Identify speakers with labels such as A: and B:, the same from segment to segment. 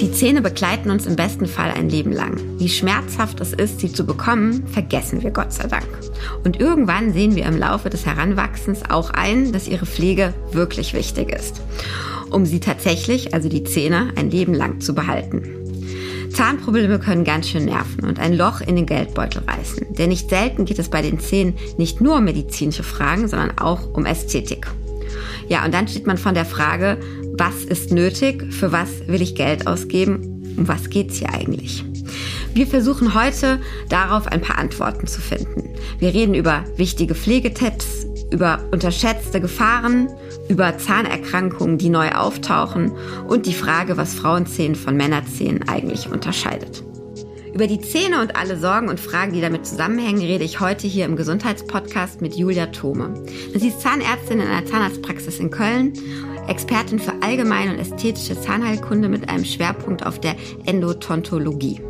A: Die Zähne begleiten uns im besten Fall ein Leben lang. Wie schmerzhaft es ist, sie zu bekommen, vergessen wir Gott sei Dank. Und irgendwann sehen wir im Laufe des Heranwachsens auch ein, dass ihre Pflege wirklich wichtig ist, um sie tatsächlich, also die Zähne, ein Leben lang zu behalten. Zahnprobleme können ganz schön nerven und ein Loch in den Geldbeutel reißen. Denn nicht selten geht es bei den Zähnen nicht nur um medizinische Fragen, sondern auch um Ästhetik. Ja, und dann steht man von der Frage, was ist nötig, für was will ich Geld ausgeben, um was geht's hier eigentlich? Wir versuchen heute darauf ein paar Antworten zu finden. Wir reden über wichtige Pflegetipps, über unterschätzte Gefahren, über Zahnerkrankungen, die neu auftauchen und die Frage, was Frauenzähnen von Männerzähnen eigentlich unterscheidet. Über die Zähne und alle Sorgen und Fragen, die damit zusammenhängen, rede ich heute hier im Gesundheitspodcast mit Julia Thome. Sie ist Zahnärztin in einer Zahnarztpraxis in Köln, Expertin für allgemeine und ästhetische Zahnheilkunde mit einem Schwerpunkt auf der Endotontologie.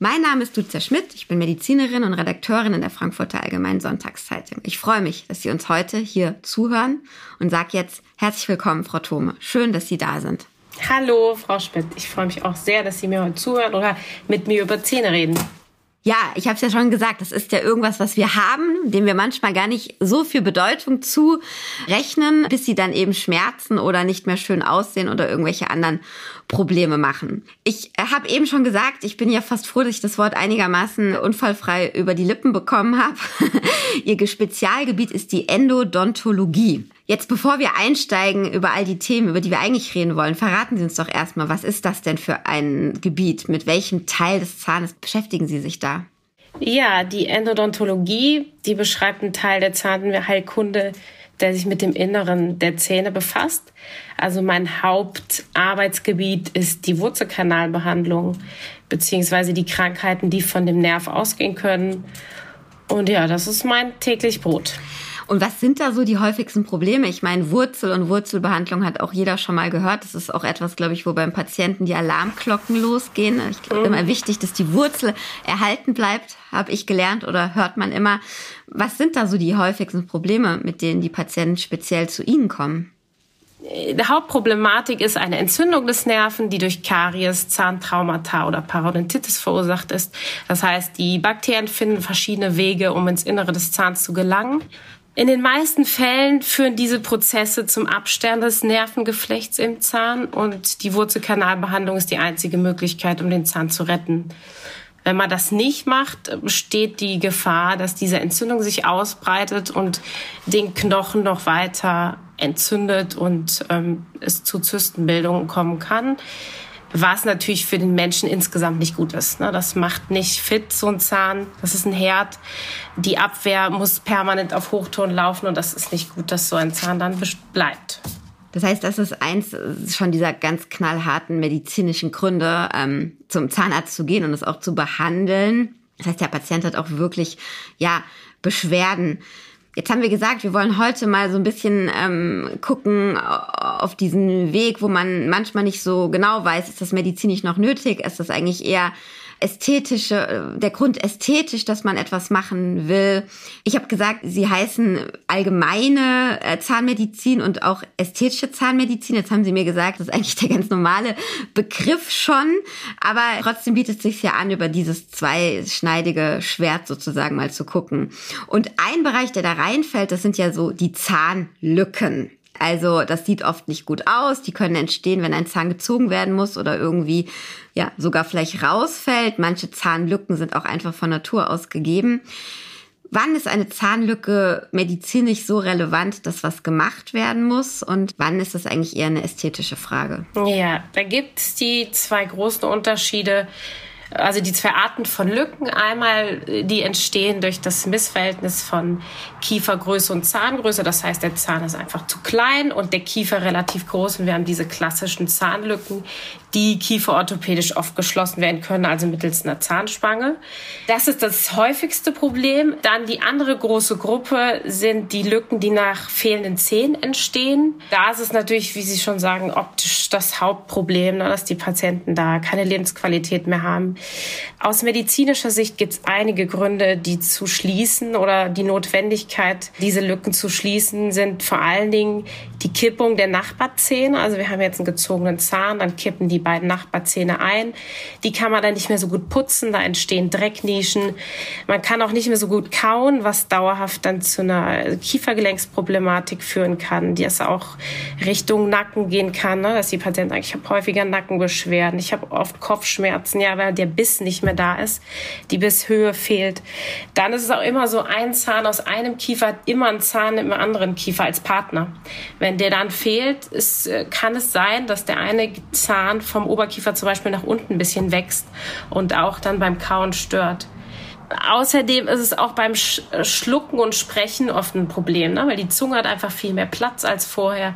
A: Mein Name ist Lucia Schmidt, ich bin Medizinerin und Redakteurin in der Frankfurter Allgemeinen Sonntagszeitung. Ich freue mich, dass Sie uns heute hier zuhören und sage jetzt herzlich willkommen, Frau Thome. Schön, dass Sie da sind.
B: Hallo, Frau Schmidt. Ich freue mich auch sehr, dass Sie mir heute zuhören oder mit mir über Zähne reden.
A: Ja, ich habe es ja schon gesagt, das ist ja irgendwas, was wir haben, dem wir manchmal gar nicht so viel Bedeutung zurechnen, bis sie dann eben schmerzen oder nicht mehr schön aussehen oder irgendwelche anderen Probleme machen. Ich habe eben schon gesagt, ich bin ja fast froh, dass ich das Wort einigermaßen unfallfrei über die Lippen bekommen habe. Ihr Spezialgebiet ist die Endodontologie. Jetzt, bevor wir einsteigen über all die Themen, über die wir eigentlich reden wollen, verraten Sie uns doch erstmal, was ist das denn für ein Gebiet? Mit welchem Teil des Zahnes beschäftigen Sie sich da?
B: Ja, die Endodontologie, die beschreibt einen Teil der Zahnheilkunde, der sich mit dem Inneren der Zähne befasst. Also mein Hauptarbeitsgebiet ist die Wurzelkanalbehandlung beziehungsweise die Krankheiten, die von dem Nerv ausgehen können. Und ja, das ist mein täglich Brot.
A: Und was sind da so die häufigsten Probleme? Ich meine, Wurzel und Wurzelbehandlung hat auch jeder schon mal gehört. Das ist auch etwas, glaube ich, wo beim Patienten die Alarmglocken losgehen. Ich glaube, mhm. immer wichtig, dass die Wurzel erhalten bleibt, habe ich gelernt oder hört man immer. Was sind da so die häufigsten Probleme, mit denen die Patienten speziell zu Ihnen kommen?
B: Die Hauptproblematik ist eine Entzündung des Nerven, die durch Karies, Zahntraumata oder Parodontitis verursacht ist. Das heißt, die Bakterien finden verschiedene Wege, um ins Innere des Zahns zu gelangen. In den meisten Fällen führen diese Prozesse zum Absterben des Nervengeflechts im Zahn und die Wurzelkanalbehandlung ist die einzige Möglichkeit, um den Zahn zu retten. Wenn man das nicht macht, besteht die Gefahr, dass diese Entzündung sich ausbreitet und den Knochen noch weiter entzündet und ähm, es zu Zystenbildungen kommen kann was natürlich für den Menschen insgesamt nicht gut ist. Ne? Das macht nicht fit, so ein Zahn. Das ist ein Herd. Die Abwehr muss permanent auf Hochton laufen und das ist nicht gut, dass so ein Zahn dann bleibt.
A: Das heißt, das ist eins schon dieser ganz knallharten medizinischen Gründe, ähm, zum Zahnarzt zu gehen und es auch zu behandeln. Das heißt, der Patient hat auch wirklich, ja, Beschwerden. Jetzt haben wir gesagt, wir wollen heute mal so ein bisschen ähm, gucken auf diesen Weg, wo man manchmal nicht so genau weiß, ist das medizinisch noch nötig, ist das eigentlich eher ästhetische, der Grund ästhetisch, dass man etwas machen will. Ich habe gesagt, sie heißen allgemeine äh, Zahnmedizin und auch ästhetische Zahnmedizin. Jetzt haben sie mir gesagt, das ist eigentlich der ganz normale Begriff schon, aber trotzdem bietet es sich ja an, über dieses zweischneidige Schwert sozusagen mal zu gucken. Und ein Bereich, der da reinfällt, das sind ja so die Zahnlücken. Also das sieht oft nicht gut aus. Die können entstehen, wenn ein Zahn gezogen werden muss oder irgendwie ja sogar vielleicht rausfällt. Manche Zahnlücken sind auch einfach von Natur aus gegeben. Wann ist eine Zahnlücke medizinisch so relevant, dass was gemacht werden muss? Und wann ist das eigentlich eher eine ästhetische Frage?
B: Ja, da gibt es die zwei großen Unterschiede also die zwei Arten von Lücken. Einmal, die entstehen durch das Missverhältnis von Kiefergröße und Zahngröße. Das heißt, der Zahn ist einfach zu klein und der Kiefer relativ groß. Und wir haben diese klassischen Zahnlücken, die kieferorthopädisch oft geschlossen werden können, also mittels einer Zahnspange. Das ist das häufigste Problem. Dann die andere große Gruppe sind die Lücken, die nach fehlenden Zähnen entstehen. Da ist es natürlich, wie Sie schon sagen, optisch das Hauptproblem, ne, dass die Patienten da keine Lebensqualität mehr haben. Aus medizinischer Sicht gibt es einige Gründe, die zu schließen oder die Notwendigkeit, diese Lücken zu schließen, sind vor allen Dingen die Kippung der Nachbarzähne. Also wir haben jetzt einen gezogenen Zahn, dann kippen die beiden Nachbarzähne ein. Die kann man dann nicht mehr so gut putzen, da entstehen Drecknischen. Man kann auch nicht mehr so gut kauen, was dauerhaft dann zu einer Kiefergelenksproblematik führen kann, die es auch Richtung Nacken gehen kann, ne? dass die Patienten sagen, ich habe häufiger Nackenbeschwerden, ich habe oft Kopfschmerzen, ja, weil der Biss nicht mehr da ist, die Bisshöhe fehlt. Dann ist es auch immer so, ein Zahn aus einem Kiefer hat immer einen Zahn im anderen Kiefer als Partner. Wenn der dann fehlt, ist, äh, kann es sein, dass der eine Zahn vom Oberkiefer zum Beispiel nach unten ein bisschen wächst und auch dann beim Kauen stört. Außerdem ist es auch beim Schlucken und Sprechen oft ein Problem, ne? weil die Zunge hat einfach viel mehr Platz als vorher.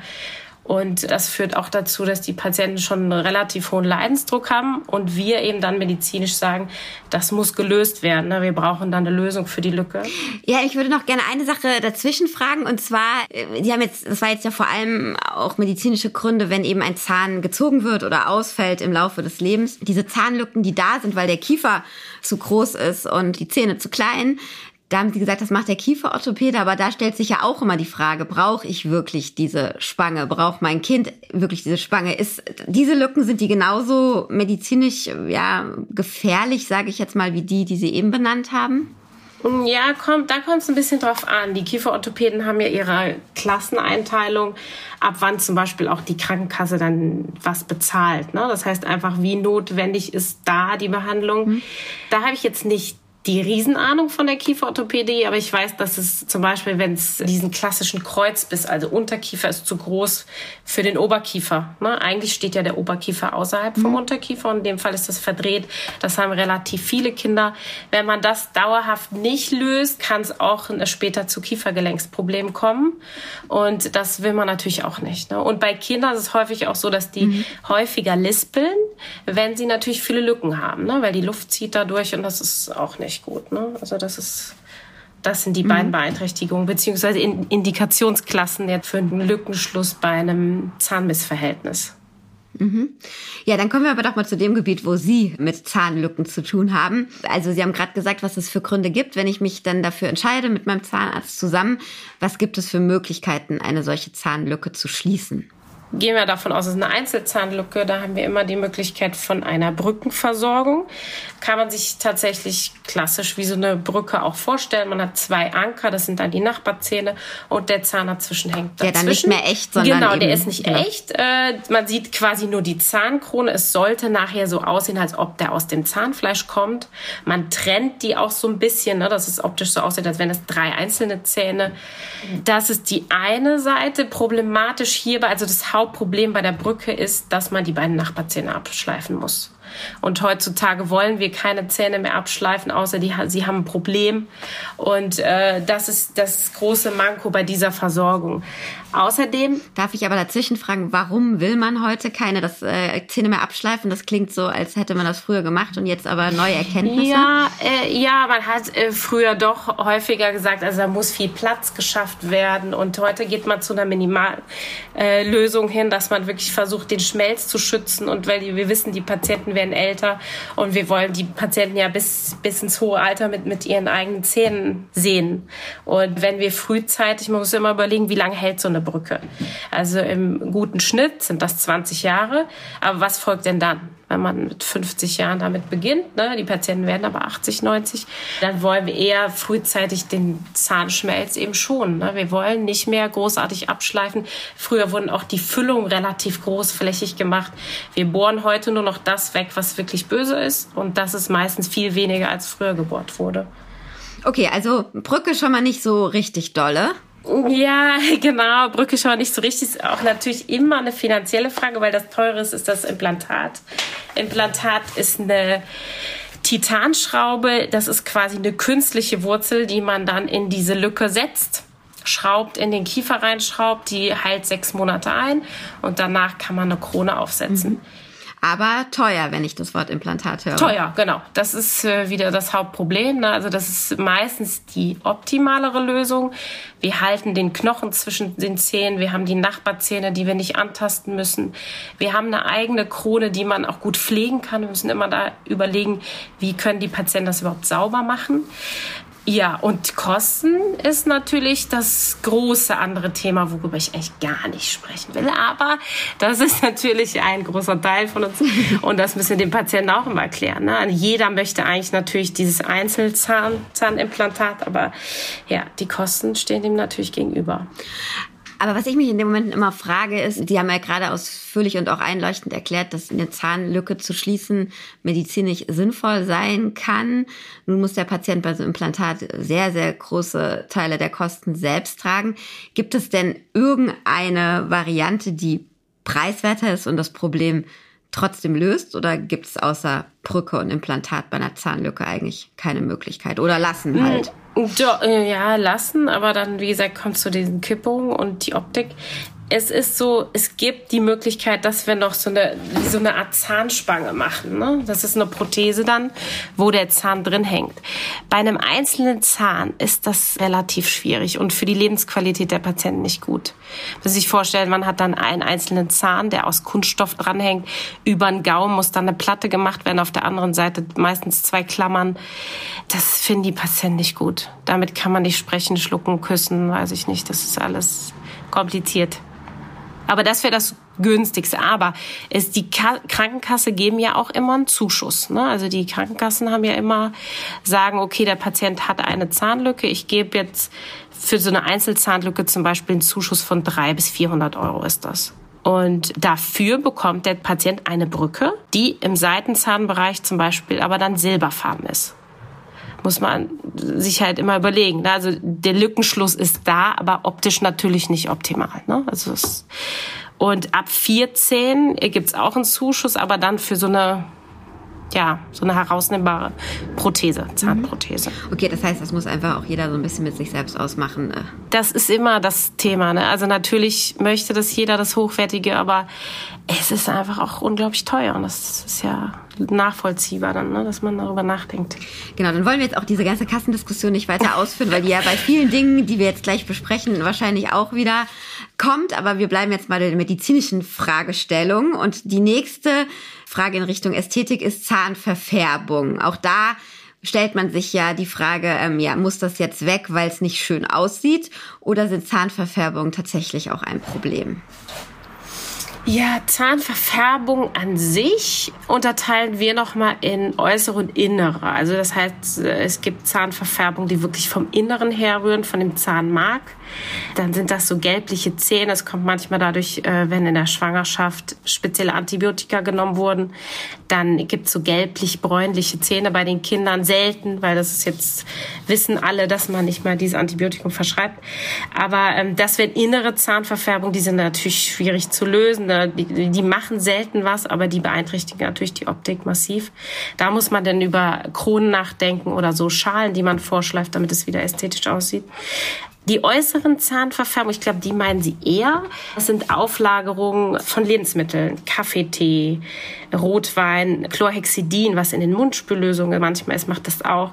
B: Und das führt auch dazu, dass die Patienten schon einen relativ hohen Leidensdruck haben und wir eben dann medizinisch sagen, das muss gelöst werden. Ne? Wir brauchen dann eine Lösung für die Lücke.
A: Ja, ich würde noch gerne eine Sache dazwischen fragen und zwar, äh, die haben jetzt, das war jetzt ja vor allem auch medizinische Gründe, wenn eben ein Zahn gezogen wird oder ausfällt im Laufe des Lebens. Diese Zahnlücken, die da sind, weil der Kiefer zu groß ist und die Zähne zu klein, da haben sie gesagt, das macht der Kieferorthopäde, aber da stellt sich ja auch immer die Frage, brauche ich wirklich diese Spange? Braucht mein Kind wirklich diese Spange? Ist, diese Lücken, sind die genauso medizinisch ja, gefährlich, sage ich jetzt mal, wie die, die Sie eben benannt haben?
B: Ja, kommt, da kommt es ein bisschen drauf an. Die Kieferorthopäden haben ja ihre Klasseneinteilung, ab wann zum Beispiel auch die Krankenkasse dann was bezahlt. Ne? Das heißt einfach, wie notwendig ist da die Behandlung. Mhm. Da habe ich jetzt nicht die Riesenahnung von der Kieferorthopädie, aber ich weiß, dass es zum Beispiel, wenn es diesen klassischen Kreuzbiss, also Unterkiefer ist zu groß für den Oberkiefer. Ne? Eigentlich steht ja der Oberkiefer außerhalb vom mhm. Unterkiefer und in dem Fall ist das verdreht. Das haben relativ viele Kinder. Wenn man das dauerhaft nicht löst, kann es auch später zu Kiefergelenksproblemen kommen und das will man natürlich auch nicht. Ne? Und bei Kindern ist es häufig auch so, dass die mhm. häufiger lispeln, wenn sie natürlich viele Lücken haben, ne? weil die Luft zieht dadurch und das ist auch nicht nicht gut. Ne? Also das ist, das sind die mhm. beiden Beeinträchtigungen beziehungsweise Indikationsklassen jetzt für einen Lückenschluss bei einem Zahnmissverhältnis.
A: Mhm. Ja, dann kommen wir aber doch mal zu dem Gebiet, wo Sie mit Zahnlücken zu tun haben. Also Sie haben gerade gesagt, was es für Gründe gibt, wenn ich mich dann dafür entscheide mit meinem Zahnarzt zusammen. Was gibt es für Möglichkeiten, eine solche Zahnlücke zu schließen?
B: Gehen wir davon aus, es ist eine Einzelzahnlücke. Da haben wir immer die Möglichkeit von einer Brückenversorgung. Kann man sich tatsächlich klassisch wie so eine Brücke auch vorstellen. Man hat zwei Anker, das sind dann die Nachbarzähne und der Zahn dazwischen hängt.
A: Dazwischen. Der dann nicht mehr echt, sondern
B: genau, der ist nicht genau. echt. Äh, man sieht quasi nur die Zahnkrone. Es sollte nachher so aussehen, als ob der aus dem Zahnfleisch kommt. Man trennt die auch so ein bisschen, ne, dass es optisch so aussieht, als wären es drei einzelne Zähne. Das ist die eine Seite. Problematisch hierbei, also das Haupt Hauptproblem bei der Brücke ist, dass man die beiden Nachbarzähne abschleifen muss. Und heutzutage wollen wir keine Zähne mehr abschleifen, außer die, sie haben ein Problem. Und äh, das ist das große Manko bei dieser Versorgung. Außerdem.
A: Darf ich aber dazwischen fragen, warum will man heute keine das, äh, Zähne mehr abschleifen? Das klingt so, als hätte man das früher gemacht und jetzt aber neue Erkenntnisse.
B: Ja, äh, ja man hat äh, früher doch häufiger gesagt, also da muss viel Platz geschafft werden. Und heute geht man zu einer Minimallösung äh, hin, dass man wirklich versucht, den Schmelz zu schützen. Und weil die, wir wissen, die Patienten werden älter und wir wollen die Patienten ja bis, bis ins hohe Alter mit, mit ihren eigenen Zähnen sehen. Und wenn wir frühzeitig, man muss immer überlegen, wie lange hält so eine Brücke. Also im guten Schnitt sind das 20 Jahre. Aber was folgt denn dann? Wenn man mit 50 Jahren damit beginnt, ne? die Patienten werden aber 80, 90, dann wollen wir eher frühzeitig den Zahnschmelz eben schonen. Ne? Wir wollen nicht mehr großartig abschleifen. Früher wurden auch die Füllungen relativ großflächig gemacht. Wir bohren heute nur noch das weg, was wirklich böse ist. Und das ist meistens viel weniger, als früher gebohrt wurde.
A: Okay, also Brücke schon mal nicht so richtig dolle.
B: Ja, genau. Brücke schon nicht so richtig. Ist auch natürlich immer eine finanzielle Frage, weil das teure ist, ist das Implantat. Implantat ist eine Titanschraube. Das ist quasi eine künstliche Wurzel, die man dann in diese Lücke setzt schraubt in den Kiefer reinschraubt, die heilt sechs Monate ein und danach kann man eine Krone aufsetzen. Mhm.
A: Aber teuer, wenn ich das Wort Implantat höre.
B: Teuer, genau. Das ist äh, wieder das Hauptproblem. Ne? Also das ist meistens die optimalere Lösung. Wir halten den Knochen zwischen den Zähnen. Wir haben die Nachbarzähne, die wir nicht antasten müssen. Wir haben eine eigene Krone, die man auch gut pflegen kann. Wir müssen immer da überlegen, wie können die Patienten das überhaupt sauber machen. Ja, und Kosten ist natürlich das große andere Thema, worüber ich echt gar nicht sprechen will. Aber das ist natürlich ein großer Teil von uns. Und das müssen wir den Patienten auch immer erklären. Ne? Jeder möchte eigentlich natürlich dieses Einzelzahnimplantat, aber ja, die Kosten stehen dem natürlich gegenüber.
A: Aber was ich mich in dem Moment immer frage, ist, die haben ja gerade ausführlich und auch einleuchtend erklärt, dass eine Zahnlücke zu schließen medizinisch sinnvoll sein kann. Nun muss der Patient bei so einem Implantat sehr, sehr große Teile der Kosten selbst tragen. Gibt es denn irgendeine Variante, die preiswerter ist und das Problem trotzdem löst? Oder gibt es außer Brücke und Implantat bei einer Zahnlücke eigentlich keine Möglichkeit? Oder lassen halt?
B: Äh, ja, lassen, aber dann, wie gesagt, kommt zu diesen Kippungen und die Optik es ist so, es gibt die Möglichkeit, dass wir noch so eine, so eine Art Zahnspange machen. Ne? Das ist eine Prothese dann, wo der Zahn drin hängt. Bei einem einzelnen Zahn ist das relativ schwierig und für die Lebensqualität der Patienten nicht gut. Man sich vorstellen, man hat dann einen einzelnen Zahn, der aus Kunststoff dranhängt. Über den Gaumen muss dann eine Platte gemacht werden, auf der anderen Seite meistens zwei Klammern. Das finden die Patienten nicht gut. Damit kann man nicht sprechen, schlucken, küssen, weiß ich nicht. Das ist alles kompliziert. Aber das wäre das günstigste. Aber es, die Ka Krankenkasse geben ja auch immer einen Zuschuss. Ne? Also die Krankenkassen haben ja immer sagen, okay, der Patient hat eine Zahnlücke. Ich gebe jetzt für so eine Einzelzahnlücke zum Beispiel einen Zuschuss von drei bis 400 Euro ist das. Und dafür bekommt der Patient eine Brücke, die im Seitenzahnbereich zum Beispiel aber dann silberfarben ist muss man sich halt immer überlegen. Ne? Also der Lückenschluss ist da, aber optisch natürlich nicht optimal. Ne? Also es, und ab 14 gibt's auch einen Zuschuss, aber dann für so eine ja, so eine herausnehmbare Prothese, Zahnprothese.
A: Mhm. Okay, das heißt, das muss einfach auch jeder so ein bisschen mit sich selbst ausmachen. Ne?
B: Das ist immer das Thema. Ne? Also natürlich möchte das jeder das Hochwertige, aber es ist einfach auch unglaublich teuer und das ist ja nachvollziehbar dann, ne? dass man darüber nachdenkt.
A: Genau, dann wollen wir jetzt auch diese ganze Kassendiskussion nicht weiter ausführen, weil die ja bei vielen Dingen, die wir jetzt gleich besprechen, wahrscheinlich auch wieder kommt. Aber wir bleiben jetzt mal der medizinischen Fragestellung und die nächste Frage in Richtung Ästhetik ist Zahnverfärbung. Auch da stellt man sich ja die Frage, ähm, ja, muss das jetzt weg, weil es nicht schön aussieht? Oder sind Zahnverfärbungen tatsächlich auch ein Problem?
B: Ja, Zahnverfärbung an sich unterteilen wir nochmal in äußere und innere. Also das heißt, es gibt Zahnverfärbungen, die wirklich vom Inneren herrühren, von dem Zahnmark. Dann sind das so gelbliche Zähne. Das kommt manchmal dadurch, äh, wenn in der Schwangerschaft spezielle Antibiotika genommen wurden. Dann gibt es so gelblich-bräunliche Zähne bei den Kindern selten, weil das ist jetzt, wissen alle, dass man nicht mal dieses Antibiotikum verschreibt. Aber ähm, das wären innere Zahnverfärbungen, die sind natürlich schwierig zu lösen. Die, die machen selten was, aber die beeinträchtigen natürlich die Optik massiv. Da muss man dann über Kronen nachdenken oder so Schalen, die man vorschleift, damit es wieder ästhetisch aussieht. Die äußeren Zahnverfärbungen, ich glaube, die meinen Sie eher. Das sind Auflagerungen von Lebensmitteln, Kaffeetee, Rotwein, Chlorhexidin, was in den Mundspüllösungen manchmal ist, macht das auch.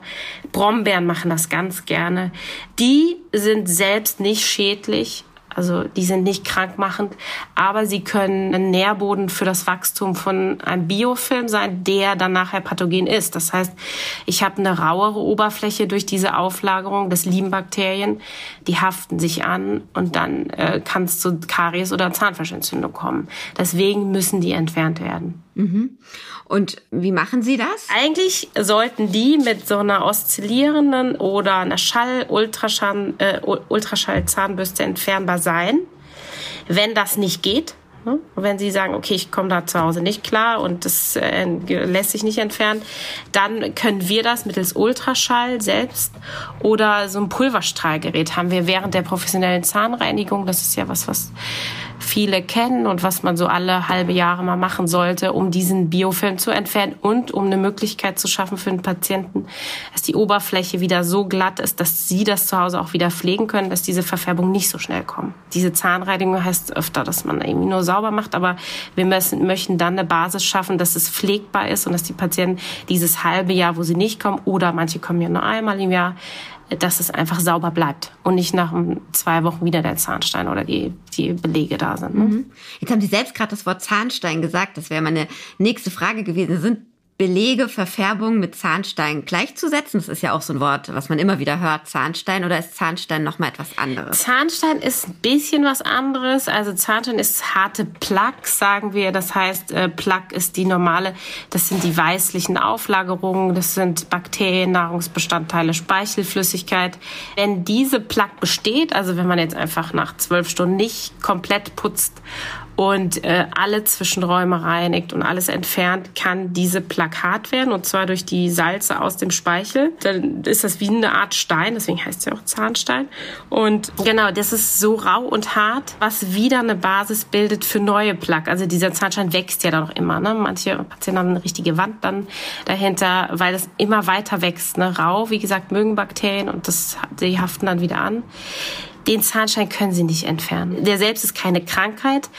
B: Brombeeren machen das ganz gerne. Die sind selbst nicht schädlich, also die sind nicht krankmachend, aber sie können ein Nährboden für das Wachstum von einem Biofilm sein, der dann nachher pathogen ist. Das heißt, ich habe eine rauere Oberfläche durch diese Auflagerung des lieben Bakterien, die haften sich an und dann äh, kann es zu Karies oder Zahnfleischentzündung kommen. Deswegen müssen die entfernt werden.
A: Mhm. Und wie machen Sie das?
B: Eigentlich sollten die mit so einer oszillierenden oder einer Schall-Ultraschall äh, Ultraschall-Zahnbürste entfernbar sein. Wenn das nicht geht, ne? wenn Sie sagen, okay, ich komme da zu Hause nicht klar und das äh, lässt sich nicht entfernen, dann können wir das mittels Ultraschall selbst oder so ein Pulverstrahlgerät haben wir während der professionellen Zahnreinigung. Das ist ja was, was viele kennen und was man so alle halbe Jahre mal machen sollte, um diesen Biofilm zu entfernen und um eine Möglichkeit zu schaffen für den Patienten, dass die Oberfläche wieder so glatt ist, dass sie das zu Hause auch wieder pflegen können, dass diese Verfärbung nicht so schnell kommt. Diese Zahnreinigung heißt öfter, dass man irgendwie nur sauber macht, aber wir müssen, möchten dann eine Basis schaffen, dass es pflegbar ist und dass die Patienten dieses halbe Jahr, wo sie nicht kommen, oder manche kommen ja nur einmal im Jahr, dass es einfach sauber bleibt und nicht nach zwei Wochen wieder der Zahnstein oder die, die Belege da sind. Ne?
A: Mhm. Jetzt haben Sie selbst gerade das Wort Zahnstein gesagt. Das wäre meine nächste Frage gewesen. Sind Belege, Verfärbung mit Zahnstein gleichzusetzen? Das ist ja auch so ein Wort, was man immer wieder hört, Zahnstein. Oder ist Zahnstein nochmal etwas anderes?
B: Zahnstein ist ein bisschen was anderes. Also Zahnstein ist harte Plaque, sagen wir. Das heißt, äh, Plaque ist die normale, das sind die weißlichen Auflagerungen, das sind Bakterien, Nahrungsbestandteile, Speichelflüssigkeit. Wenn diese Plaque besteht, also wenn man jetzt einfach nach zwölf Stunden nicht komplett putzt und äh, alle Zwischenräume reinigt und alles entfernt, kann diese Plakat werden und zwar durch die Salze aus dem Speichel. Dann ist das wie eine Art Stein, deswegen heißt es ja auch Zahnstein. Und genau, das ist so rau und hart, was wieder eine Basis bildet für neue Plaque. Also dieser Zahnstein wächst ja dann noch immer. Ne? Manche Patienten haben eine richtige Wand dann dahinter, weil das immer weiter wächst. Ne? Rau, wie gesagt, mögen Bakterien und das, die haften dann wieder an. Den Zahnstein können sie nicht entfernen. Der selbst ist keine Krankheit,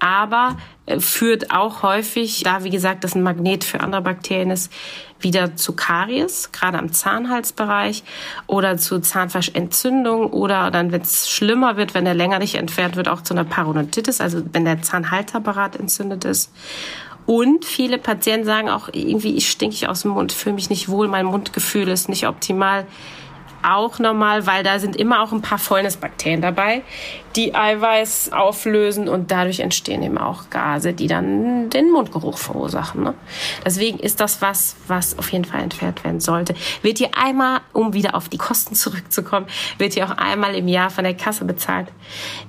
B: aber äh, führt auch häufig, da wie gesagt das ein Magnet für andere Bakterien ist, wieder zu Karies, gerade am Zahnhalsbereich oder zu Zahnfleischentzündung oder dann, wenn es schlimmer wird, wenn der länger nicht entfernt wird, auch zu einer Parodontitis, also wenn der Zahnhalterapparat entzündet ist. Und viele Patienten sagen auch irgendwie, ich stinke aus dem Mund, fühle mich nicht wohl, mein Mundgefühl ist nicht optimal auch normal, weil da sind immer auch ein paar Fäulnisbakterien dabei, die Eiweiß auflösen und dadurch entstehen eben auch Gase, die dann den Mundgeruch verursachen. Ne? Deswegen ist das was, was auf jeden Fall entfernt werden sollte. Wird hier einmal, um wieder auf die Kosten zurückzukommen, wird hier auch einmal im Jahr von der Kasse bezahlt.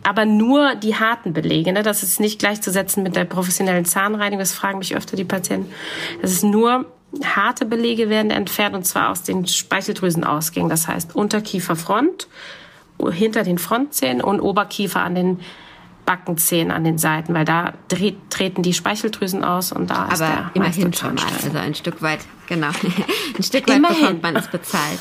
B: Aber nur die harten Belege, ne? das ist nicht gleichzusetzen mit der professionellen Zahnreinigung, das fragen mich öfter die Patienten. Das ist nur harte Belege werden entfernt und zwar aus den Speicheldrüsenausgängen. Das heißt Unterkieferfront, hinter den Frontzähnen und Oberkiefer an den Backenzähnen an den Seiten, weil da treten die Speicheldrüsen aus und da
A: Aber
B: ist der
A: immerhin schon mal, also ein Stück weit, genau, ein Stück weit immerhin. bekommt man es bezahlt.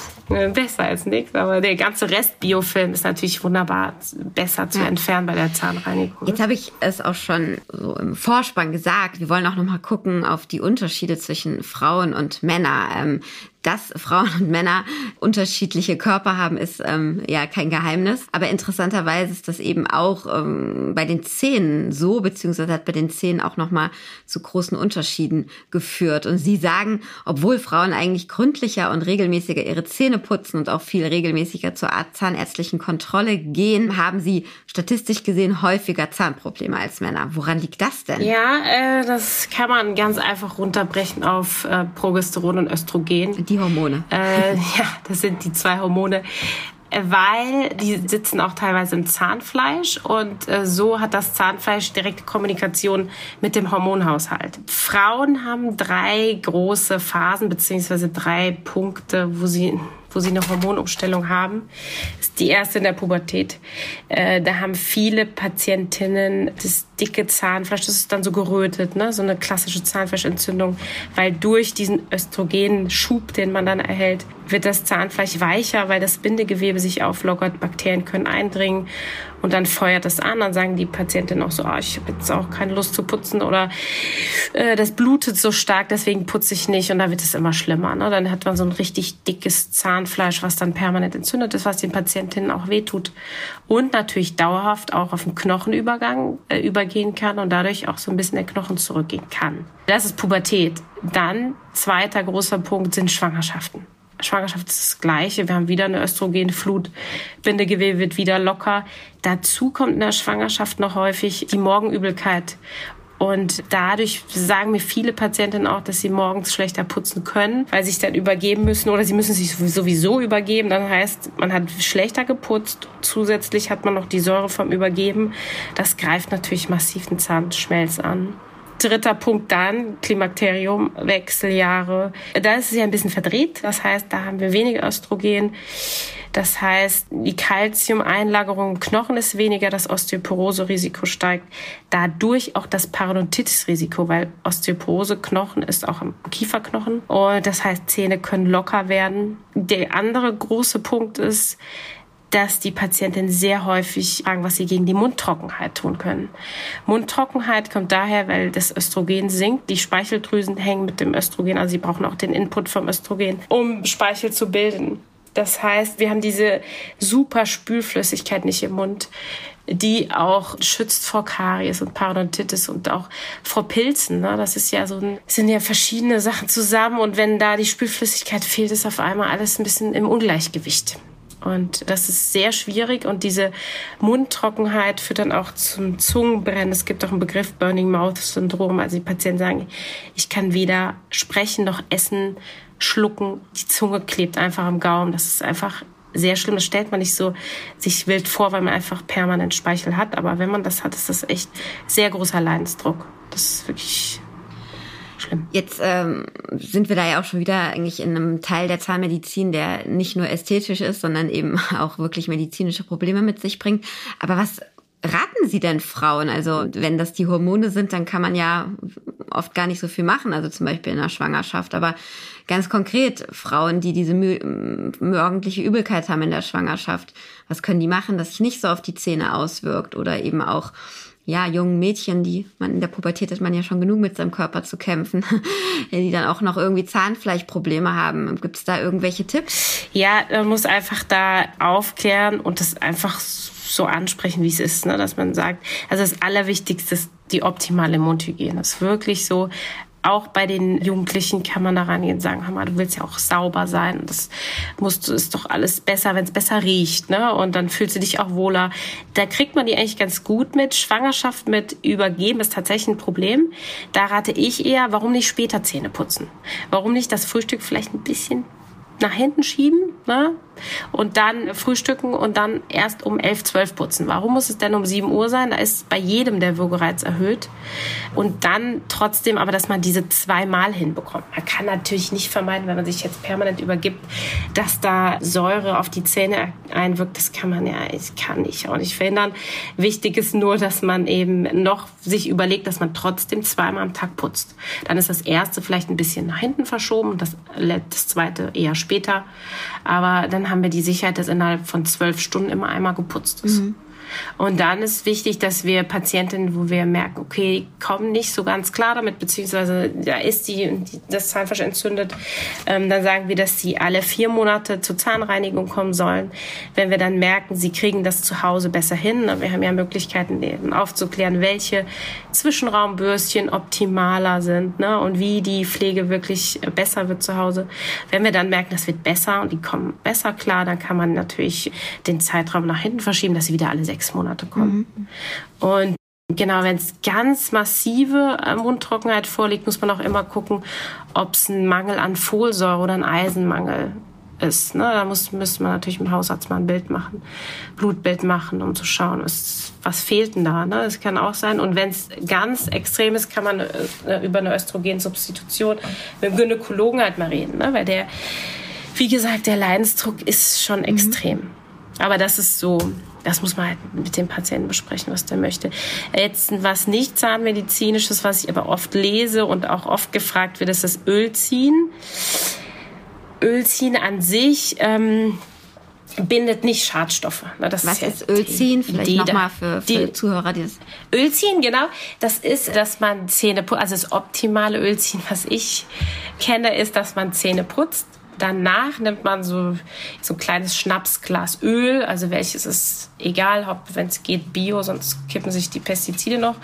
B: Besser als nichts, aber der ganze Rest Biofilm ist natürlich wunderbar besser zu ja. entfernen bei der Zahnreinigung.
A: Jetzt habe ich es auch schon so im Vorspann gesagt. Wir wollen auch noch mal gucken auf die Unterschiede zwischen Frauen und Männern. Dass Frauen und Männer unterschiedliche Körper haben, ist ähm, ja kein Geheimnis. Aber interessanterweise ist das eben auch ähm, bei den Zähnen so, beziehungsweise hat bei den Zähnen auch nochmal zu großen Unterschieden geführt. Und Sie sagen, obwohl Frauen eigentlich gründlicher und regelmäßiger ihre Zähne putzen und auch viel regelmäßiger zur zahnärztlichen Kontrolle gehen, haben sie statistisch gesehen häufiger Zahnprobleme als Männer. Woran liegt das denn?
B: Ja, äh, das kann man ganz einfach runterbrechen auf äh, Progesteron und Östrogen
A: die Hormone.
B: Äh, ja, das sind die zwei Hormone weil die sitzen auch teilweise im Zahnfleisch und äh, so hat das Zahnfleisch direkte Kommunikation mit dem Hormonhaushalt. Frauen haben drei große Phasen beziehungsweise drei Punkte, wo sie wo sie eine Hormonumstellung haben. Das ist die erste in der Pubertät. Äh, da haben viele Patientinnen das dicke Zahnfleisch, das ist dann so gerötet, ne? so eine klassische Zahnfleischentzündung, weil durch diesen Östrogenschub, den man dann erhält, wird das Zahnfleisch weicher, weil das Bindegewebe sich auflockert, Bakterien können eindringen und dann feuert das an. Dann sagen die Patientinnen auch so, oh, ich habe jetzt auch keine Lust zu putzen oder äh, das blutet so stark, deswegen putze ich nicht und dann wird es immer schlimmer. Ne? Dann hat man so ein richtig dickes Zahnfleisch, was dann permanent entzündet ist, was den Patientinnen auch wehtut und natürlich dauerhaft auch auf den Knochenübergang äh, übergehen kann und dadurch auch so ein bisschen der Knochen zurückgehen kann. Das ist Pubertät. Dann zweiter großer Punkt sind Schwangerschaften. Schwangerschaft ist das Gleiche. Wir haben wieder eine Östrogenflut. Bindegewebe wird wieder locker. Dazu kommt in der Schwangerschaft noch häufig die Morgenübelkeit. Und dadurch sagen mir viele Patientinnen auch, dass sie morgens schlechter putzen können, weil sie sich dann übergeben müssen oder sie müssen sich sowieso übergeben. Dann heißt, man hat schlechter geputzt. Zusätzlich hat man noch die Säure vom Übergeben. Das greift natürlich massiv den Zahnschmelz an. Dritter Punkt dann, Klimakterium, Wechseljahre. Da ist es ja ein bisschen verdreht. Das heißt, da haben wir weniger Östrogen. Das heißt, die Kalziumeinlagerung im Knochen ist weniger, das Osteoporose-Risiko steigt. Dadurch auch das Parodontitis-Risiko, weil Osteoporose-Knochen ist auch im Kieferknochen. Und das heißt, Zähne können locker werden. Der andere große Punkt ist, dass die Patienten sehr häufig fragen, was sie gegen die Mundtrockenheit tun können. Mundtrockenheit kommt daher, weil das Östrogen sinkt. Die Speicheldrüsen hängen mit dem Östrogen, also sie brauchen auch den Input vom Östrogen, um Speichel zu bilden. Das heißt, wir haben diese super Spülflüssigkeit nicht im Mund, die auch schützt vor Karies und Parodontitis und auch vor Pilzen. Ne? Das ist ja so ein, sind ja verschiedene Sachen zusammen und wenn da die Spülflüssigkeit fehlt, ist auf einmal alles ein bisschen im Ungleichgewicht. Und das ist sehr schwierig und diese Mundtrockenheit führt dann auch zum Zungenbrennen. Es gibt auch einen Begriff Burning Mouth Syndrom. Also die Patienten sagen, ich kann weder sprechen noch essen, schlucken. Die Zunge klebt einfach am Gaumen. Das ist einfach sehr schlimm. Das stellt man nicht so sich wild vor, weil man einfach permanent Speichel hat. Aber wenn man das hat, ist das echt sehr großer Leidensdruck. Das ist wirklich schlimm.
A: Jetzt ähm, sind wir da ja auch schon wieder eigentlich in einem Teil der Zahnmedizin, der nicht nur ästhetisch ist, sondern eben auch wirklich medizinische Probleme mit sich bringt. Aber was raten Sie denn Frauen? Also wenn das die Hormone sind, dann kann man ja oft gar nicht so viel machen, also zum Beispiel in der Schwangerschaft. Aber ganz konkret, Frauen, die diese morgendliche Übelkeit haben in der Schwangerschaft, was können die machen, dass sich nicht so auf die Zähne auswirkt? Oder eben auch ja, jungen Mädchen, die man in der Pubertät hat man ja schon genug mit seinem Körper zu kämpfen, die dann auch noch irgendwie Zahnfleischprobleme haben. Gibt es da irgendwelche Tipps?
B: Ja, man muss einfach da aufklären und das einfach so ansprechen, wie es ist, ne? dass man sagt, also das Allerwichtigste ist die optimale Mundhygiene. Das ist wirklich so auch bei den Jugendlichen kann man da rangehen und sagen, hör mal, du willst ja auch sauber sein. Das musst du, ist doch alles besser, wenn es besser riecht, ne? Und dann fühlst du dich auch wohler. Da kriegt man die eigentlich ganz gut mit. Schwangerschaft mit Übergeben ist tatsächlich ein Problem. Da rate ich eher, warum nicht später Zähne putzen? Warum nicht das Frühstück vielleicht ein bisschen nach hinten schieben ne? Und dann frühstücken und dann erst um 11, 12 putzen. Warum muss es denn um 7 Uhr sein? Da ist bei jedem der Würgereiz erhöht. Und dann trotzdem aber, dass man diese zweimal hinbekommt. Man kann natürlich nicht vermeiden, wenn man sich jetzt permanent übergibt, dass da Säure auf die Zähne einwirkt. Das kann man ja, ich kann ich auch nicht verhindern. Wichtig ist nur, dass man eben noch sich überlegt, dass man trotzdem zweimal am Tag putzt. Dann ist das erste vielleicht ein bisschen nach hinten verschoben, das, das zweite eher später. Aber dann haben wir die Sicherheit, dass innerhalb von zwölf Stunden immer einmal geputzt ist. Mhm. Und dann ist wichtig, dass wir Patientinnen, wo wir merken, okay, kommen nicht so ganz klar damit, beziehungsweise da ist die, das Zahnfleisch entzündet, ähm, dann sagen wir, dass sie alle vier Monate zur Zahnreinigung kommen sollen. Wenn wir dann merken, sie kriegen das zu Hause besser hin, wir haben ja Möglichkeiten aufzuklären, welche Zwischenraumbürstchen optimaler sind ne, und wie die Pflege wirklich besser wird zu Hause. Wenn wir dann merken, das wird besser und die kommen besser klar, dann kann man natürlich den Zeitraum nach hinten verschieben, dass sie wieder alle sechs sechs Monate kommen. Mhm. Und Genau, wenn es ganz massive äh, Mundtrockenheit vorliegt, muss man auch immer gucken, ob es ein Mangel an Folsäure oder ein Eisenmangel ist. Ne? Da muss, müsste man natürlich mit dem Hausarzt mal ein Bild machen, Blutbild machen, um zu schauen, was, was fehlt denn da. Ne? Das kann auch sein. Und wenn es ganz extrem ist, kann man äh, über eine Östrogensubstitution mit dem Gynäkologen halt mal reden. Ne? Weil der, wie gesagt, der Leidensdruck ist schon mhm. extrem. Aber das ist so das muss man halt mit dem Patienten besprechen, was der möchte. Jetzt was nicht zahnmedizinisches, was ich aber oft lese und auch oft gefragt wird, ist das Ölziehen. Ölziehen an sich ähm, bindet nicht Schadstoffe.
A: Das was ist, ist Ölziehen? Vielleicht nochmal für, für die, Zuhörer. Dieses
B: Ölziehen, genau. Das ist, dass man Zähne putzt. Also das optimale Ölziehen, was ich kenne, ist, dass man Zähne putzt Danach nimmt man so, so ein kleines Schnapsglas Öl, also welches ist egal, wenn es geht Bio, sonst kippen sich die Pestizide noch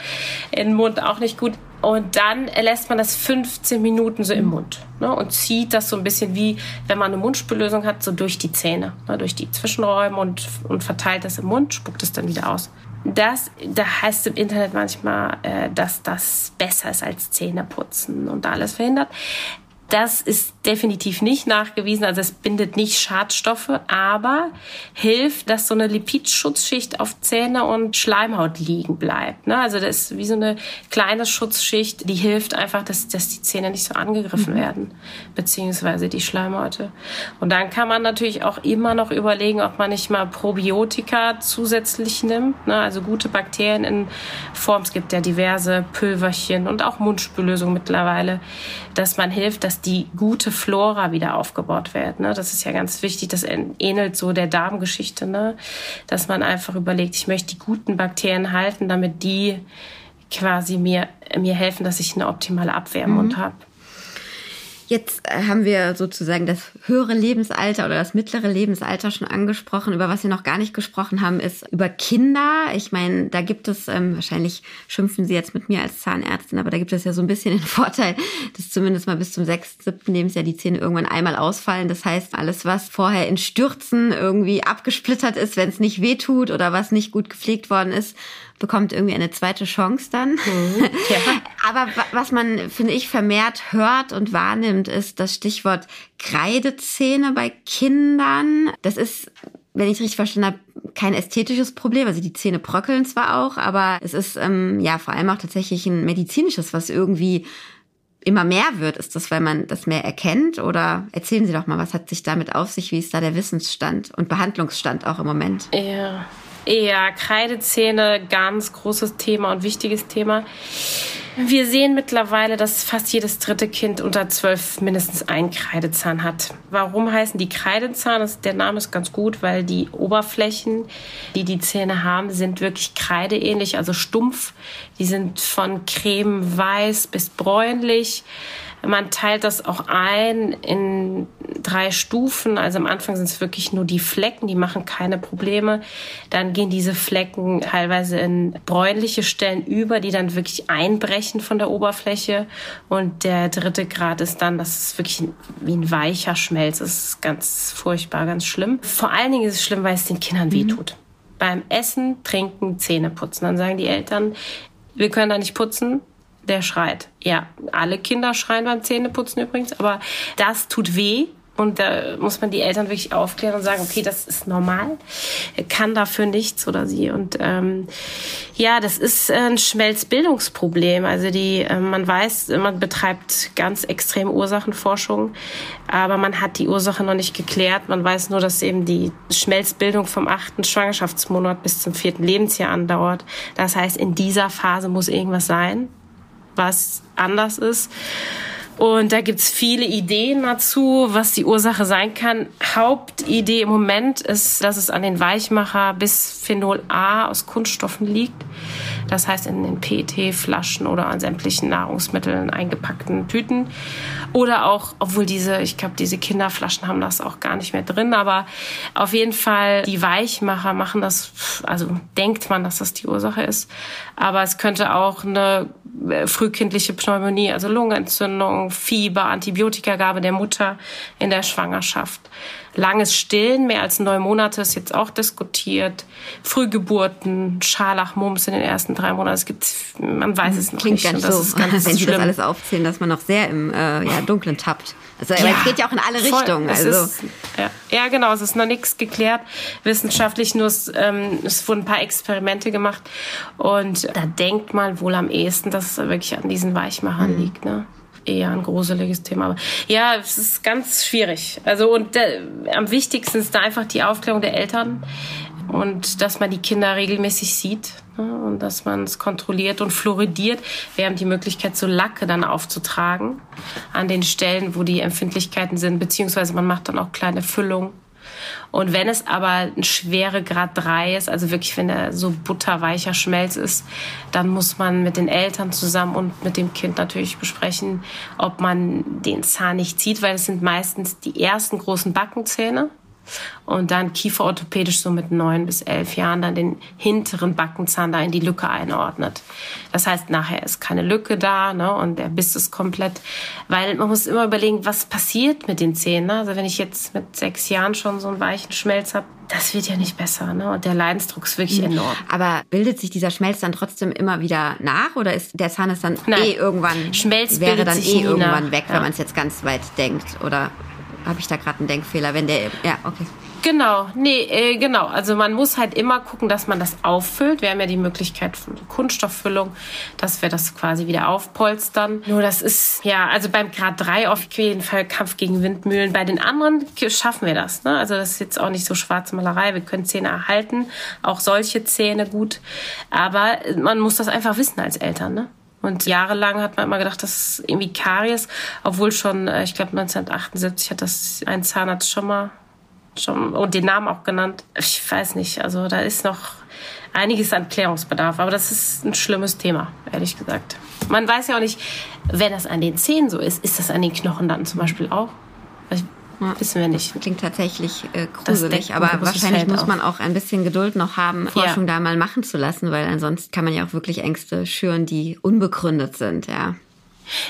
B: in den Mund, auch nicht gut. Und dann lässt man das 15 Minuten so im Mund ne, und zieht das so ein bisschen wie, wenn man eine Mundspüllösung hat, so durch die Zähne, ne, durch die Zwischenräume und, und verteilt das im Mund, spuckt es dann wieder aus. Das, da heißt im Internet manchmal, äh, dass das besser ist als Zähneputzen und alles verhindert Das ist definitiv nicht nachgewiesen, also es bindet nicht Schadstoffe, aber hilft, dass so eine Lipidschutzschicht auf Zähne und Schleimhaut liegen bleibt. Ne? Also das ist wie so eine kleine Schutzschicht, die hilft einfach, dass, dass die Zähne nicht so angegriffen mhm. werden, beziehungsweise die Schleimhäute. Und dann kann man natürlich auch immer noch überlegen, ob man nicht mal Probiotika zusätzlich nimmt, ne? also gute Bakterien in Form. Es gibt ja diverse Pülverchen und auch Mundspüllösungen mittlerweile, dass man hilft, dass die gute Flora wieder aufgebaut wird. Ne? Das ist ja ganz wichtig. Das ähnelt so der Darmgeschichte, ne? dass man einfach überlegt, ich möchte die guten Bakterien halten, damit die quasi mir, mir helfen, dass ich eine optimale Abwehr im Mund mhm. habe.
A: Jetzt äh, haben wir sozusagen das höhere Lebensalter oder das mittlere Lebensalter schon angesprochen. Über was wir noch gar nicht gesprochen haben, ist über Kinder. Ich meine, da gibt es, ähm, wahrscheinlich schimpfen Sie jetzt mit mir als Zahnärztin, aber da gibt es ja so ein bisschen den Vorteil, dass zumindest mal bis zum sechsten, siebten Lebensjahr die Zähne irgendwann einmal ausfallen. Das heißt, alles, was vorher in Stürzen irgendwie abgesplittert ist, wenn es nicht wehtut oder was nicht gut gepflegt worden ist, bekommt irgendwie eine zweite Chance dann. Mhm, ja. Aber was man, finde ich, vermehrt hört und wahrnimmt, ist das Stichwort Kreidezähne bei Kindern. Das ist wenn ich richtig verstanden habe, kein ästhetisches Problem. Also die Zähne bröckeln zwar auch, aber es ist ähm, ja vor allem auch tatsächlich ein medizinisches, was irgendwie immer mehr wird. Ist das, weil man das mehr erkennt? Oder erzählen Sie doch mal, was hat sich damit auf sich? Wie ist da der Wissensstand und Behandlungsstand auch im Moment?
B: Ja, ja, Kreidezähne, ganz großes Thema und wichtiges Thema. Wir sehen mittlerweile, dass fast jedes dritte Kind unter zwölf mindestens einen Kreidezahn hat. Warum heißen die Kreidezahn? der Name ist ganz gut, weil die Oberflächen, die die Zähne haben, sind wirklich kreideähnlich, also stumpf. Die sind von cremeweiß bis bräunlich. Man teilt das auch ein in drei Stufen. Also am Anfang sind es wirklich nur die Flecken, die machen keine Probleme. Dann gehen diese Flecken teilweise in bräunliche Stellen über, die dann wirklich einbrechen von der Oberfläche. Und der dritte Grad ist dann, dass es wirklich wie ein weicher Schmelz ist. Das ist ganz furchtbar, ganz schlimm. Vor allen Dingen ist es schlimm, weil es den Kindern mhm. wehtut. Beim Essen, Trinken, Zähne putzen. Dann sagen die Eltern, wir können da nicht putzen, der schreit. Ja, alle Kinder schreien beim Zähneputzen übrigens, aber das tut weh. Und da muss man die Eltern wirklich aufklären und sagen, okay, das ist normal, kann dafür nichts oder sie. Und ähm, ja, das ist ein Schmelzbildungsproblem. Also die, äh, man weiß, man betreibt ganz extreme Ursachenforschung, aber man hat die Ursache noch nicht geklärt. Man weiß nur, dass eben die Schmelzbildung vom achten Schwangerschaftsmonat bis zum vierten Lebensjahr andauert. Das heißt, in dieser Phase muss irgendwas sein was anders ist. Und da gibt's viele Ideen dazu, was die Ursache sein kann. Hauptidee im Moment ist, dass es an den Weichmacher bis Phenol A aus Kunststoffen liegt. Das heißt in den PET-Flaschen oder an sämtlichen Nahrungsmitteln eingepackten Tüten. Oder auch, obwohl diese, ich glaube, diese Kinderflaschen haben das auch gar nicht mehr drin, aber auf jeden Fall die Weichmacher machen das, also denkt man, dass das die Ursache ist. Aber es könnte auch eine äh, frühkindliche Pneumonie, also Lungenentzündung, Fieber, Antibiotikagabe der Mutter in der Schwangerschaft. Langes Stillen, mehr als neun Monate, ist jetzt auch diskutiert. Frühgeburten, Scharlachmumps in den ersten drei Monaten. Es gibt, man weiß es noch
A: Klingt
B: nicht.
A: Klingt ganz so, ganz wenn Sie das alles aufzählen, dass man noch sehr im äh, ja, Dunkeln tappt. Also ja, es geht ja auch in alle voll, Richtungen. Also.
B: Ist, ja. ja, genau, es ist noch nichts geklärt wissenschaftlich, nur es, ähm, es wurden ein paar Experimente gemacht und da denkt man wohl am ehesten, dass es wirklich an diesen Weichmachern mhm. liegt. Ne? Eher ein gruseliges Thema. Aber ja, es ist ganz schwierig. Also und äh, am wichtigsten ist da einfach die Aufklärung der Eltern und dass man die Kinder regelmäßig sieht ne, und dass man es kontrolliert und fluoridiert. Wir haben die Möglichkeit, so Lacke dann aufzutragen an den Stellen, wo die Empfindlichkeiten sind, beziehungsweise man macht dann auch kleine Füllungen und wenn es aber ein schwere Grad 3 ist, also wirklich, wenn er so butterweicher Schmelz ist, dann muss man mit den Eltern zusammen und mit dem Kind natürlich besprechen, ob man den Zahn nicht zieht, weil es sind meistens die ersten großen Backenzähne. Und dann kieferorthopädisch so mit neun bis elf Jahren dann den hinteren Backenzahn da in die Lücke einordnet. Das heißt, nachher ist keine Lücke da ne, und der Biss ist komplett, weil man muss immer überlegen, was passiert mit den Zähnen. Ne? Also wenn ich jetzt mit sechs Jahren schon so einen weichen Schmelz habe, das wird ja nicht besser. Ne? Und der Leidensdruck ist wirklich mhm. enorm.
A: Aber bildet sich dieser Schmelz dann trotzdem immer wieder nach oder ist der Zahn ist dann Nein. eh irgendwann
B: Schmelz
A: wäre dann eh irgendwann
B: nach.
A: weg, ja. wenn man es jetzt ganz weit denkt? Oder habe ich da gerade einen Denkfehler? Wenn der ja okay.
B: Genau, nee, äh, genau. Also man muss halt immer gucken, dass man das auffüllt. Wir haben ja die Möglichkeit von Kunststofffüllung, dass wir das quasi wieder aufpolstern. Nur das ist, ja, also beim Grad 3 auf jeden Fall Kampf gegen Windmühlen. Bei den anderen schaffen wir das. Ne? Also das ist jetzt auch nicht so schwarze Malerei. Wir können Zähne erhalten, auch solche Zähne gut. Aber man muss das einfach wissen als Eltern. Ne? Und jahrelang hat man immer gedacht, das ist irgendwie Karies, obwohl schon, äh, ich glaube 1978 hat das ein Zahnarzt schon mal schon und den Namen auch genannt. Ich weiß nicht, also da ist noch einiges an Klärungsbedarf, aber das ist ein schlimmes Thema, ehrlich gesagt. Man weiß ja auch nicht, wenn das an den Zähnen so ist, ist das an den Knochen dann zum Beispiel auch? Ja. Wissen wir nicht.
A: Klingt tatsächlich äh, gruselig, aber wahrscheinlich muss man auch ein bisschen Geduld noch haben, Forschung ja. da mal machen zu lassen, weil ansonsten kann man ja auch wirklich Ängste schüren, die unbegründet sind, ja.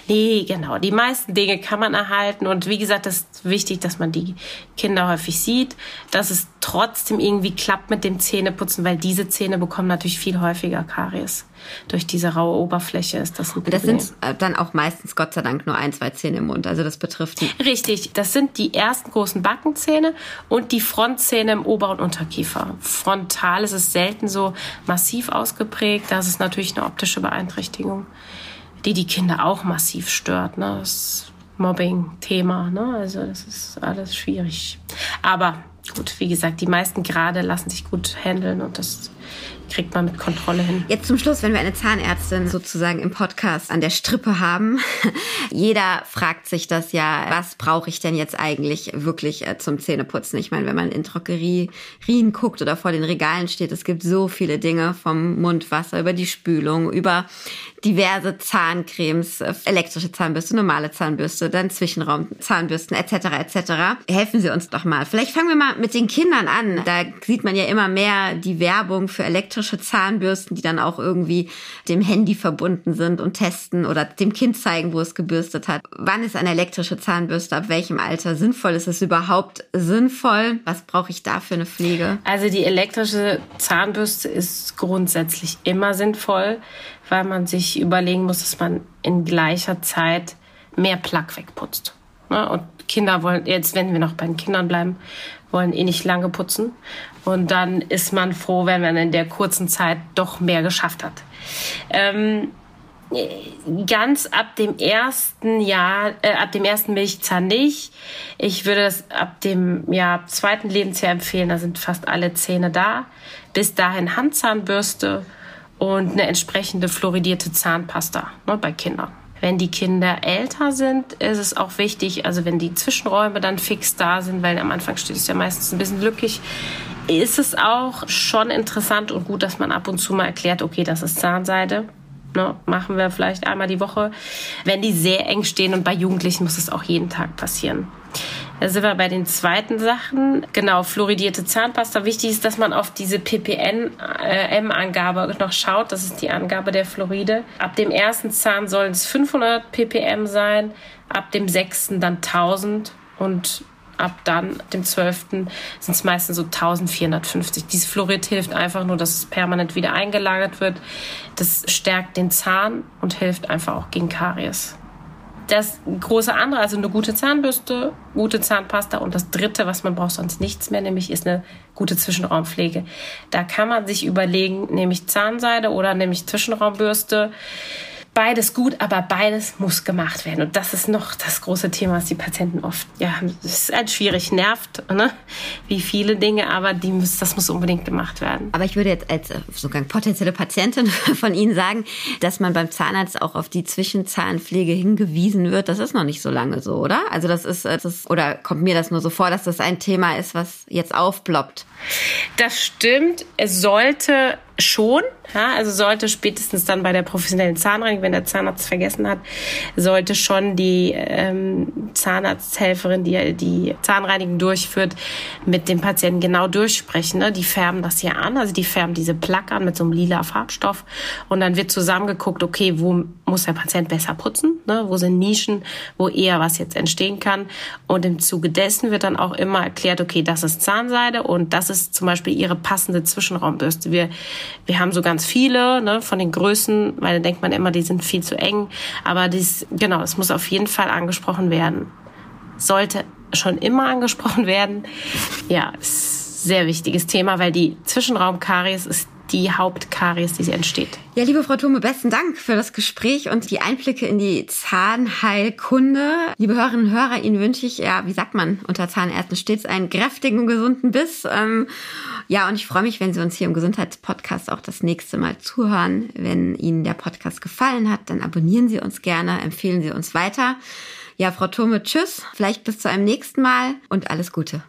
B: Nee, genau. Die meisten Dinge kann man erhalten. Und wie gesagt, das ist wichtig, dass man die Kinder häufig sieht, dass es trotzdem irgendwie klappt mit dem Zähneputzen, weil diese Zähne bekommen natürlich viel häufiger Karies. Durch diese raue Oberfläche ist das ein
A: Problem. Das sind äh, dann auch meistens Gott sei Dank nur ein, zwei Zähne im Mund. Also das betrifft die.
B: Richtig. Das sind die ersten großen Backenzähne und die Frontzähne im Ober- und Unterkiefer. Frontal ist es selten so massiv ausgeprägt. Das ist natürlich eine optische Beeinträchtigung die die Kinder auch massiv stört. Ne? Das Mobbing-Thema. Ne? Also das ist alles schwierig. Aber gut, wie gesagt, die meisten gerade lassen sich gut handeln und das kriegt man mit Kontrolle hin.
A: Jetzt zum Schluss, wenn wir eine Zahnärztin sozusagen im Podcast an der Strippe haben. Jeder fragt sich das ja, was brauche ich denn jetzt eigentlich wirklich äh, zum Zähneputzen? Ich meine, wenn man in Drogerien guckt oder vor den Regalen steht, es gibt so viele Dinge vom Mundwasser über die Spülung, über diverse Zahncremes, äh, elektrische Zahnbürste, normale Zahnbürste, dann Zwischenraum, Zahnbürsten etc. etc. Helfen Sie uns doch mal. Vielleicht fangen wir mal mit den Kindern an. Da sieht man ja immer mehr die Werbung für elektrische Zahnbürsten, die dann auch irgendwie dem Handy verbunden sind und testen oder dem Kind zeigen, wo es gebürstet hat. Wann ist eine elektrische Zahnbürste, ab welchem Alter sinnvoll? Ist es überhaupt sinnvoll? Was brauche ich da für eine Pflege?
B: Also die elektrische Zahnbürste ist grundsätzlich immer sinnvoll weil man sich überlegen muss, dass man in gleicher Zeit mehr Plaque wegputzt. Ne? Und Kinder wollen, jetzt wenn wir noch bei den Kindern bleiben, wollen eh nicht lange putzen. Und dann ist man froh, wenn man in der kurzen Zeit doch mehr geschafft hat. Ähm, ganz ab dem ersten Jahr, äh, ab dem ersten Milchzahn nicht. Ich würde das ab dem ja, zweiten Lebensjahr empfehlen. Da sind fast alle Zähne da. Bis dahin Handzahnbürste und eine entsprechende fluoridierte Zahnpasta ne, bei Kindern. Wenn die Kinder älter sind, ist es auch wichtig, also wenn die Zwischenräume dann fix da sind, weil am Anfang steht es ja meistens ein bisschen lückig, ist es auch schon interessant und gut, dass man ab und zu mal erklärt, okay, das ist Zahnseide. Ne, machen wir vielleicht einmal die Woche. Wenn die sehr eng stehen und bei Jugendlichen muss es auch jeden Tag passieren. Da sind wir bei den zweiten Sachen. Genau, fluoridierte Zahnpasta. Wichtig ist, dass man auf diese ppm-Angabe noch schaut. Das ist die Angabe der Fluoride. Ab dem ersten Zahn sollen es 500 ppm sein, ab dem sechsten dann 1000 und ab dann, dem 12. sind es meistens so 1450. Dieses Fluorid hilft einfach nur, dass es permanent wieder eingelagert wird. Das stärkt den Zahn und hilft einfach auch gegen Karies das große andere, also eine gute Zahnbürste, gute Zahnpasta und das dritte, was man braucht sonst nichts mehr, nämlich ist eine gute Zwischenraumpflege. Da kann man sich überlegen, nämlich Zahnseide oder nämlich Zwischenraumbürste beides gut, aber beides muss gemacht werden. Und das ist noch das große Thema, was die Patienten oft, ja, das ist halt schwierig, nervt, ne? wie viele Dinge, aber die muss, das muss unbedingt gemacht werden.
A: Aber ich würde jetzt als äh, sogar potenzielle Patientin von Ihnen sagen, dass man beim Zahnarzt auch auf die Zwischenzahnpflege hingewiesen wird. Das ist noch nicht so lange so, oder? Also das ist, äh, das oder kommt mir das nur so vor, dass das ein Thema ist, was jetzt aufploppt?
B: Das stimmt. Es sollte schon. Ja, also sollte spätestens dann bei der professionellen Zahnreinigung, wenn der Zahnarzt vergessen hat, sollte schon die ähm, Zahnarzthelferin, die die Zahnreinigung durchführt, mit dem Patienten genau durchsprechen. Ne? Die färben das hier an, also die färben diese Plaque an mit so einem lila Farbstoff und dann wird zusammengeguckt, okay, wo muss der Patient besser putzen, ne? wo sind Nischen, wo eher was jetzt entstehen kann und im Zuge dessen wird dann auch immer erklärt, okay, das ist Zahnseide und das ist zum Beispiel ihre passende Zwischenraumbürste. Wir wir haben so ganz viele ne, von den Größen, weil da denkt man immer, die sind viel zu eng. Aber dies, genau, es muss auf jeden Fall angesprochen werden. Sollte schon immer angesprochen werden. Ja, ist sehr wichtiges Thema, weil die Zwischenraumkaries ist die Hauptkaries, die entsteht.
A: Ja, liebe Frau Thome, besten Dank für das Gespräch und die Einblicke in die Zahnheilkunde. Liebe Hörerinnen und Hörer, Ihnen wünsche ich, ja, wie sagt man unter Zahnärzten, stets einen kräftigen und gesunden Biss. Ähm, ja, und ich freue mich, wenn Sie uns hier im Gesundheitspodcast auch das nächste Mal zuhören. Wenn Ihnen der Podcast gefallen hat, dann abonnieren Sie uns gerne, empfehlen Sie uns weiter. Ja, Frau Thome, tschüss. Vielleicht bis zu einem nächsten Mal und alles Gute.